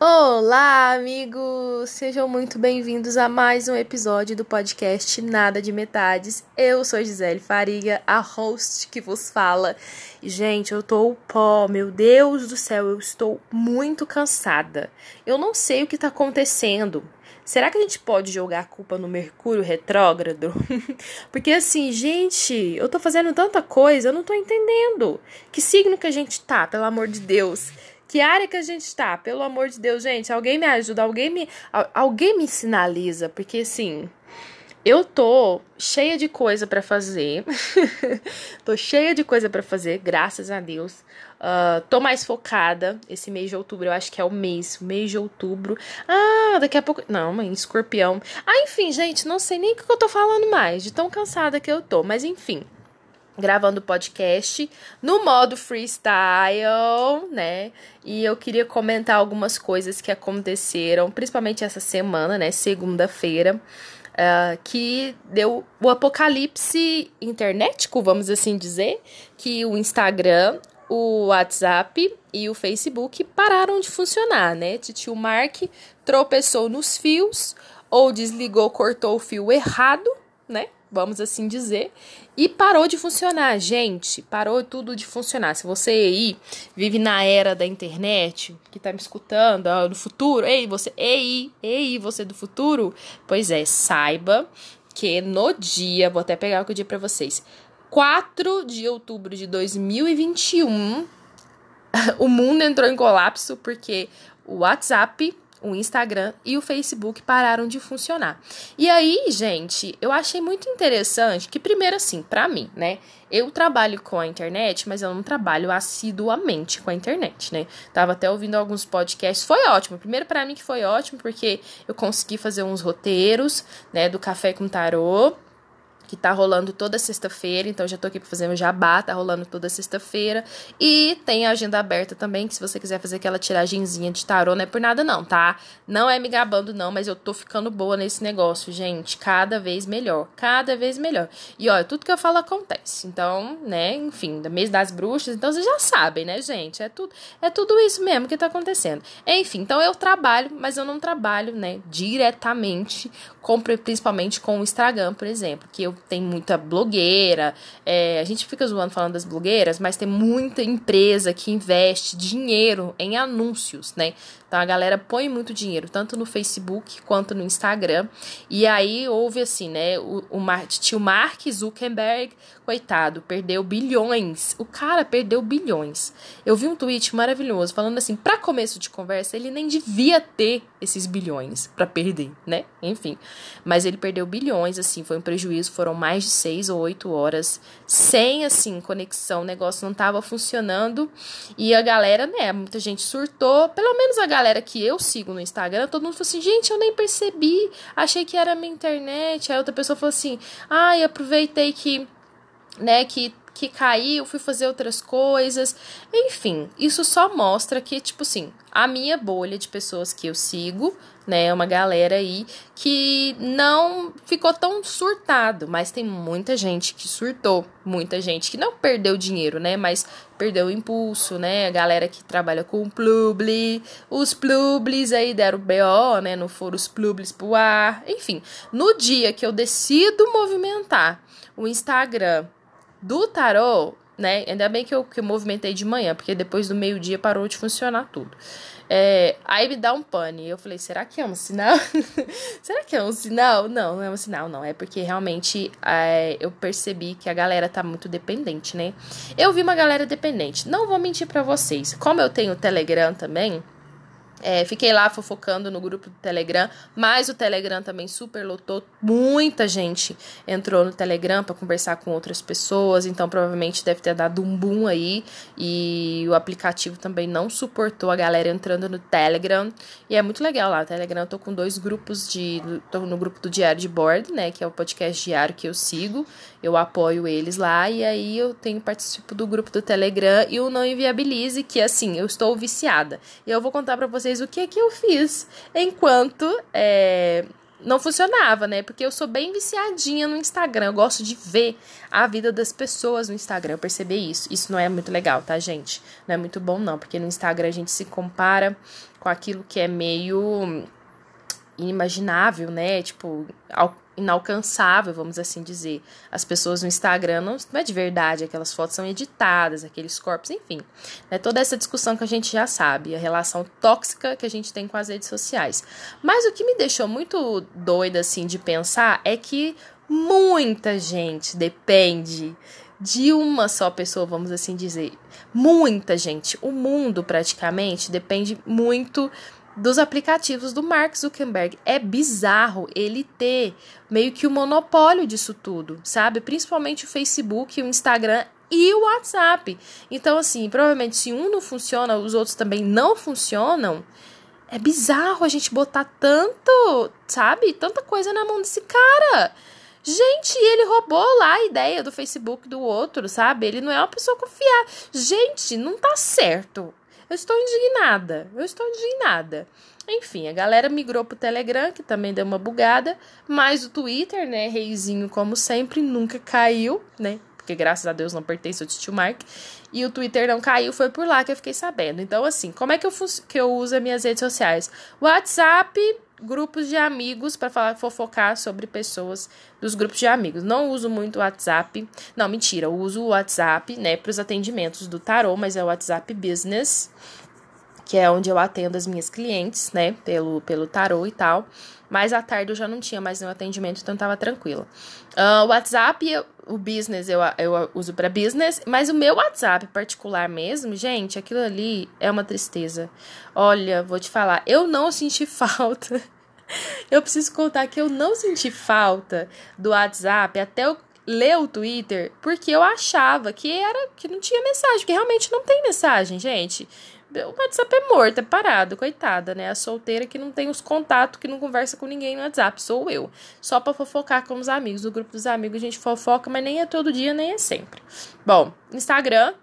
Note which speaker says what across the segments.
Speaker 1: Olá, amigos! Sejam muito bem-vindos a mais um episódio do podcast Nada de Metades. Eu sou Gisele Fariga, a host que vos fala. Gente, eu tô pó, meu Deus do céu, eu estou muito cansada. Eu não sei o que tá acontecendo. Será que a gente pode jogar a culpa no Mercúrio retrógrado? Porque assim, gente, eu tô fazendo tanta coisa, eu não tô entendendo. Que signo que a gente tá, pelo amor de Deus? Que área que a gente está? Pelo amor de Deus, gente, alguém me ajuda, alguém me, alguém me sinaliza, porque assim, eu tô cheia de coisa para fazer. tô cheia de coisa para fazer, graças a Deus. Uh, tô mais focada. Esse mês de outubro, eu acho que é o mês, mês de outubro. Ah, daqui a pouco. Não, mãe, escorpião. Ah, enfim, gente, não sei nem o que eu tô falando mais, de tão cansada que eu tô. Mas enfim gravando podcast no modo freestyle, né? E eu queria comentar algumas coisas que aconteceram, principalmente essa semana, né? Segunda-feira. Uh, que deu o apocalipse internetico, vamos assim dizer, que o Instagram, o WhatsApp e o Facebook pararam de funcionar, né? Titio Mark tropeçou nos fios ou desligou, cortou o fio errado, né? vamos assim dizer, e parou de funcionar, gente, parou tudo de funcionar. Se você aí vive na era da internet, que tá me escutando, ó, no futuro, ei, você, ei, ei, você do futuro, pois é, saiba que no dia, vou até pegar o dia para vocês, 4 de outubro de 2021, o mundo entrou em colapso porque o WhatsApp o Instagram e o Facebook pararam de funcionar. E aí, gente, eu achei muito interessante que, primeiro, assim, para mim, né? Eu trabalho com a internet, mas eu não trabalho assiduamente com a internet, né? Tava até ouvindo alguns podcasts, foi ótimo. Primeiro, para mim, que foi ótimo, porque eu consegui fazer uns roteiros, né, do Café com Tarô que tá rolando toda sexta-feira, então já tô aqui pra fazer um jabá, tá rolando toda sexta-feira. E tem a agenda aberta também, que se você quiser fazer aquela tiragenzinha de tarô, não é por nada não, tá? Não é me gabando não, mas eu tô ficando boa nesse negócio, gente, cada vez melhor, cada vez melhor. E olha, tudo que eu falo acontece. Então, né, enfim, da mês das bruxas, então vocês já sabem, né, gente? É tudo, é tudo isso mesmo que tá acontecendo. Enfim, então eu trabalho, mas eu não trabalho, né, diretamente, com, principalmente com o Instagram, por exemplo, que eu tem muita blogueira. É, a gente fica zoando falando das blogueiras, mas tem muita empresa que investe dinheiro em anúncios, né? Então a galera põe muito dinheiro, tanto no Facebook quanto no Instagram. E aí houve assim, né? O, o Mar tio Mark Zuckerberg, coitado, perdeu bilhões. O cara perdeu bilhões. Eu vi um tweet maravilhoso falando assim: para começo de conversa, ele nem devia ter esses bilhões para perder, né? Enfim. Mas ele perdeu bilhões, assim, foi um prejuízo, foram mais de seis ou oito horas sem, assim, conexão, o negócio não tava funcionando. E a galera, né? Muita gente surtou, pelo menos a galera que eu sigo no Instagram, todo mundo falou assim, gente, eu nem percebi, achei que era minha internet. Aí outra pessoa falou assim, ai, ah, aproveitei que, né, que que caiu, fui fazer outras coisas. Enfim, isso só mostra que, tipo assim, a minha bolha de pessoas que eu sigo né? Uma galera aí que não ficou tão surtado, mas tem muita gente que surtou, muita gente que não perdeu dinheiro, né? Mas perdeu o impulso, né? A galera que trabalha com publi, os publis aí deram BO, né? Não foram os publis pro ar, enfim. No dia que eu decido movimentar o Instagram do tarô, né? Ainda bem que eu, que eu movimentei de manhã, porque depois do meio-dia parou de funcionar tudo. É, aí me dá um pane. Eu falei, será que é um sinal? será que é um sinal? Não, não é um sinal, não. É porque realmente é, eu percebi que a galera tá muito dependente, né? Eu vi uma galera dependente. Não vou mentir para vocês. Como eu tenho Telegram também, é, fiquei lá fofocando no grupo do Telegram, mas o Telegram também super lotou. Muita gente entrou no Telegram para conversar com outras pessoas, então provavelmente deve ter dado um boom aí. E o aplicativo também não suportou a galera entrando no Telegram. E é muito legal lá. O Telegram eu tô com dois grupos de. tô no grupo do Diário de Board, né? Que é o podcast diário que eu sigo. Eu apoio eles lá. E aí eu tenho participo do grupo do Telegram e o Não Inviabilize, que assim, eu estou viciada. E eu vou contar para vocês vocês o que é que eu fiz enquanto é, não funcionava, né? Porque eu sou bem viciadinha no Instagram. Eu gosto de ver a vida das pessoas no Instagram. Eu percebi isso. Isso não é muito legal, tá, gente? Não é muito bom, não. Porque no Instagram a gente se compara com aquilo que é meio inimaginável, né? Tipo, inalcançável, vamos assim dizer. As pessoas no Instagram não, não, é de verdade, aquelas fotos são editadas, aqueles corpos, enfim. Né, toda essa discussão que a gente já sabe, a relação tóxica que a gente tem com as redes sociais. Mas o que me deixou muito doida assim de pensar é que muita gente depende de uma só pessoa, vamos assim dizer. Muita gente, o mundo praticamente depende muito dos aplicativos do Mark Zuckerberg. É bizarro ele ter meio que o monopólio disso tudo, sabe? Principalmente o Facebook, o Instagram e o WhatsApp. Então, assim, provavelmente se um não funciona, os outros também não funcionam. É bizarro a gente botar tanto, sabe? Tanta coisa na mão desse cara. Gente, ele roubou lá a ideia do Facebook do outro, sabe? Ele não é uma pessoa confiável. Gente, não tá certo. Eu estou indignada. Eu estou indignada. Enfim, a galera migrou pro Telegram, que também deu uma bugada, mas o Twitter, né, reizinho como sempre, nunca caiu, né? Porque graças a Deus não pertence ao tio Mark. E o Twitter não caiu, foi por lá que eu fiquei sabendo. Então, assim, como é que eu, que eu uso as minhas redes sociais? WhatsApp, grupos de amigos para falar fofocar sobre pessoas dos grupos de amigos. Não uso muito o WhatsApp. Não, mentira, eu uso o WhatsApp, né, para os atendimentos do tarô, mas é o WhatsApp Business, que é onde eu atendo as minhas clientes, né, pelo pelo tarô e tal. Mas à tarde eu já não tinha mais nenhum atendimento, então tava tranquila. Uh, o WhatsApp, o business eu, eu uso para business, mas o meu WhatsApp particular mesmo, gente, aquilo ali é uma tristeza. Olha, vou te falar, eu não senti falta. eu preciso contar que eu não senti falta do WhatsApp até eu ler o Twitter, porque eu achava que era que não tinha mensagem, porque realmente não tem mensagem, gente. O WhatsApp é morto, é parado, coitada, né? A solteira que não tem os contatos, que não conversa com ninguém no WhatsApp, sou eu. Só pra fofocar com os amigos. No grupo dos amigos a gente fofoca, mas nem é todo dia, nem é sempre. Bom, Instagram,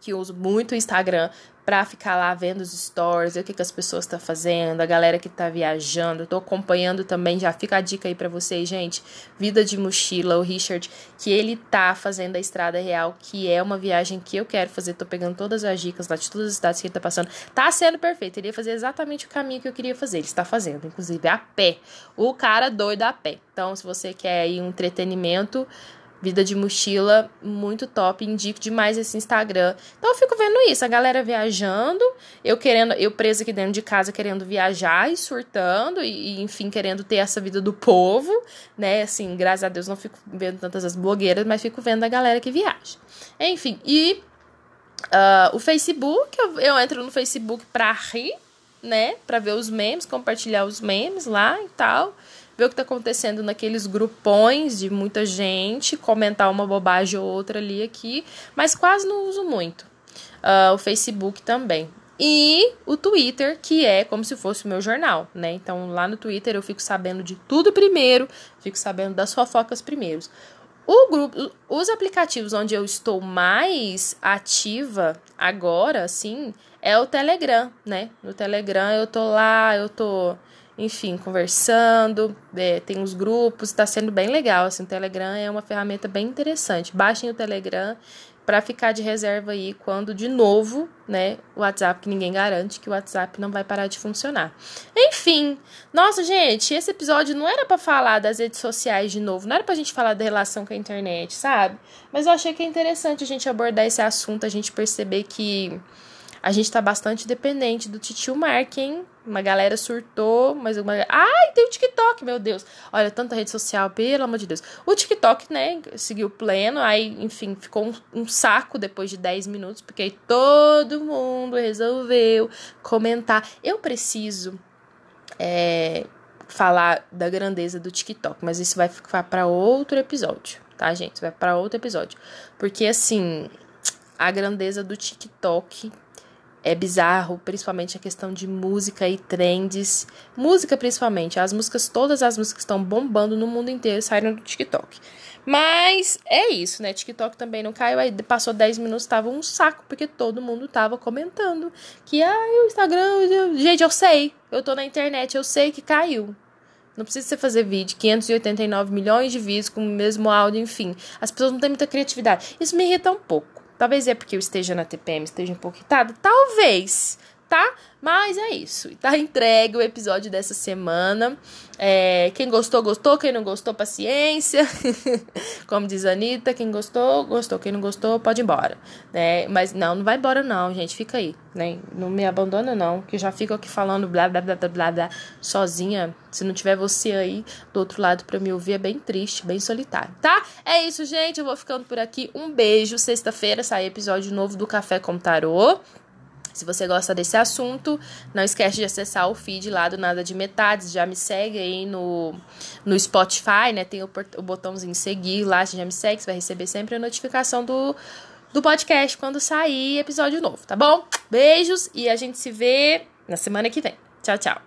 Speaker 1: que uso muito o Instagram pra ficar lá vendo os stories, ver o que, que as pessoas estão tá fazendo, a galera que tá viajando. Eu tô acompanhando também, já fica a dica aí para vocês, gente. Vida de mochila, o Richard, que ele tá fazendo a Estrada Real, que é uma viagem que eu quero fazer. Tô pegando todas as dicas lá de todas as cidades que ele tá passando. Tá sendo perfeito. Ele ia fazer exatamente o caminho que eu queria fazer. Ele está fazendo, inclusive a pé. O cara doido a pé. Então, se você quer aí um entretenimento, Vida de mochila, muito top. Indico demais esse Instagram. Então eu fico vendo isso, a galera viajando, eu querendo, eu presa aqui dentro de casa querendo viajar e surtando, e, enfim, querendo ter essa vida do povo, né? Assim, graças a Deus não fico vendo tantas as blogueiras, mas fico vendo a galera que viaja. Enfim, e uh, o Facebook, eu, eu entro no Facebook pra rir, né? Pra ver os memes, compartilhar os memes lá e tal ver o que está acontecendo naqueles grupões de muita gente, comentar uma bobagem ou outra ali aqui, mas quase não uso muito. Uh, o Facebook também. E o Twitter, que é como se fosse o meu jornal, né? Então lá no Twitter eu fico sabendo de tudo primeiro, fico sabendo das fofocas primeiros. O grupo, os aplicativos onde eu estou mais ativa agora, assim, é o Telegram, né? No Telegram eu tô lá, eu tô enfim, conversando, é, tem uns grupos, está sendo bem legal. Assim, o Telegram é uma ferramenta bem interessante. Baixem o Telegram para ficar de reserva aí quando de novo, né, o WhatsApp que ninguém garante que o WhatsApp não vai parar de funcionar. Enfim, nossa gente, esse episódio não era para falar das redes sociais de novo, não era pra gente falar da relação com a internet, sabe? Mas eu achei que é interessante a gente abordar esse assunto, a gente perceber que a gente tá bastante dependente do titio Mark, hein? Uma galera surtou, mas uma. Ai, tem o TikTok, meu Deus. Olha, tanta rede social, pelo amor de Deus. O TikTok, né, seguiu pleno, aí, enfim, ficou um, um saco depois de 10 minutos, porque aí todo mundo resolveu comentar. Eu preciso é, falar da grandeza do TikTok, mas isso vai ficar para outro episódio, tá, gente? Vai para outro episódio. Porque, assim, a grandeza do TikTok é bizarro, principalmente a questão de música e trends. Música, principalmente. As músicas, todas as músicas que estão bombando no mundo inteiro saíram do TikTok. Mas é isso, né? TikTok também não caiu. Aí passou 10 minutos, tava um saco, porque todo mundo tava comentando que, ah, o Instagram. Gente, eu sei. Eu tô na internet, eu sei que caiu. Não precisa você fazer vídeo, 589 milhões de vídeos com o mesmo áudio, enfim. As pessoas não têm muita criatividade. Isso me irrita um pouco. Talvez é porque eu esteja na TPM, esteja um pouco irritada. Talvez tá? Mas é isso. Tá entregue o episódio dessa semana. É, quem gostou, gostou. Quem não gostou, paciência. Como diz a Anitta, quem gostou, gostou. Quem não gostou, pode ir embora. Né? Mas não, não vai embora não, gente. Fica aí. Né? Não me abandona não, que já fico aqui falando blá, blá, blá, blá, blá, blá, sozinha. Se não tiver você aí do outro lado pra me ouvir, é bem triste, bem solitário, tá? É isso, gente. Eu vou ficando por aqui. Um beijo. Sexta-feira sai episódio novo do Café com Tarô. Se você gosta desse assunto, não esquece de acessar o feed lá do Nada de Metades. Já me segue aí no, no Spotify, né? Tem o, o botãozinho seguir lá, você já me segue, você vai receber sempre a notificação do, do podcast quando sair episódio novo, tá bom? Beijos e a gente se vê na semana que vem. Tchau, tchau.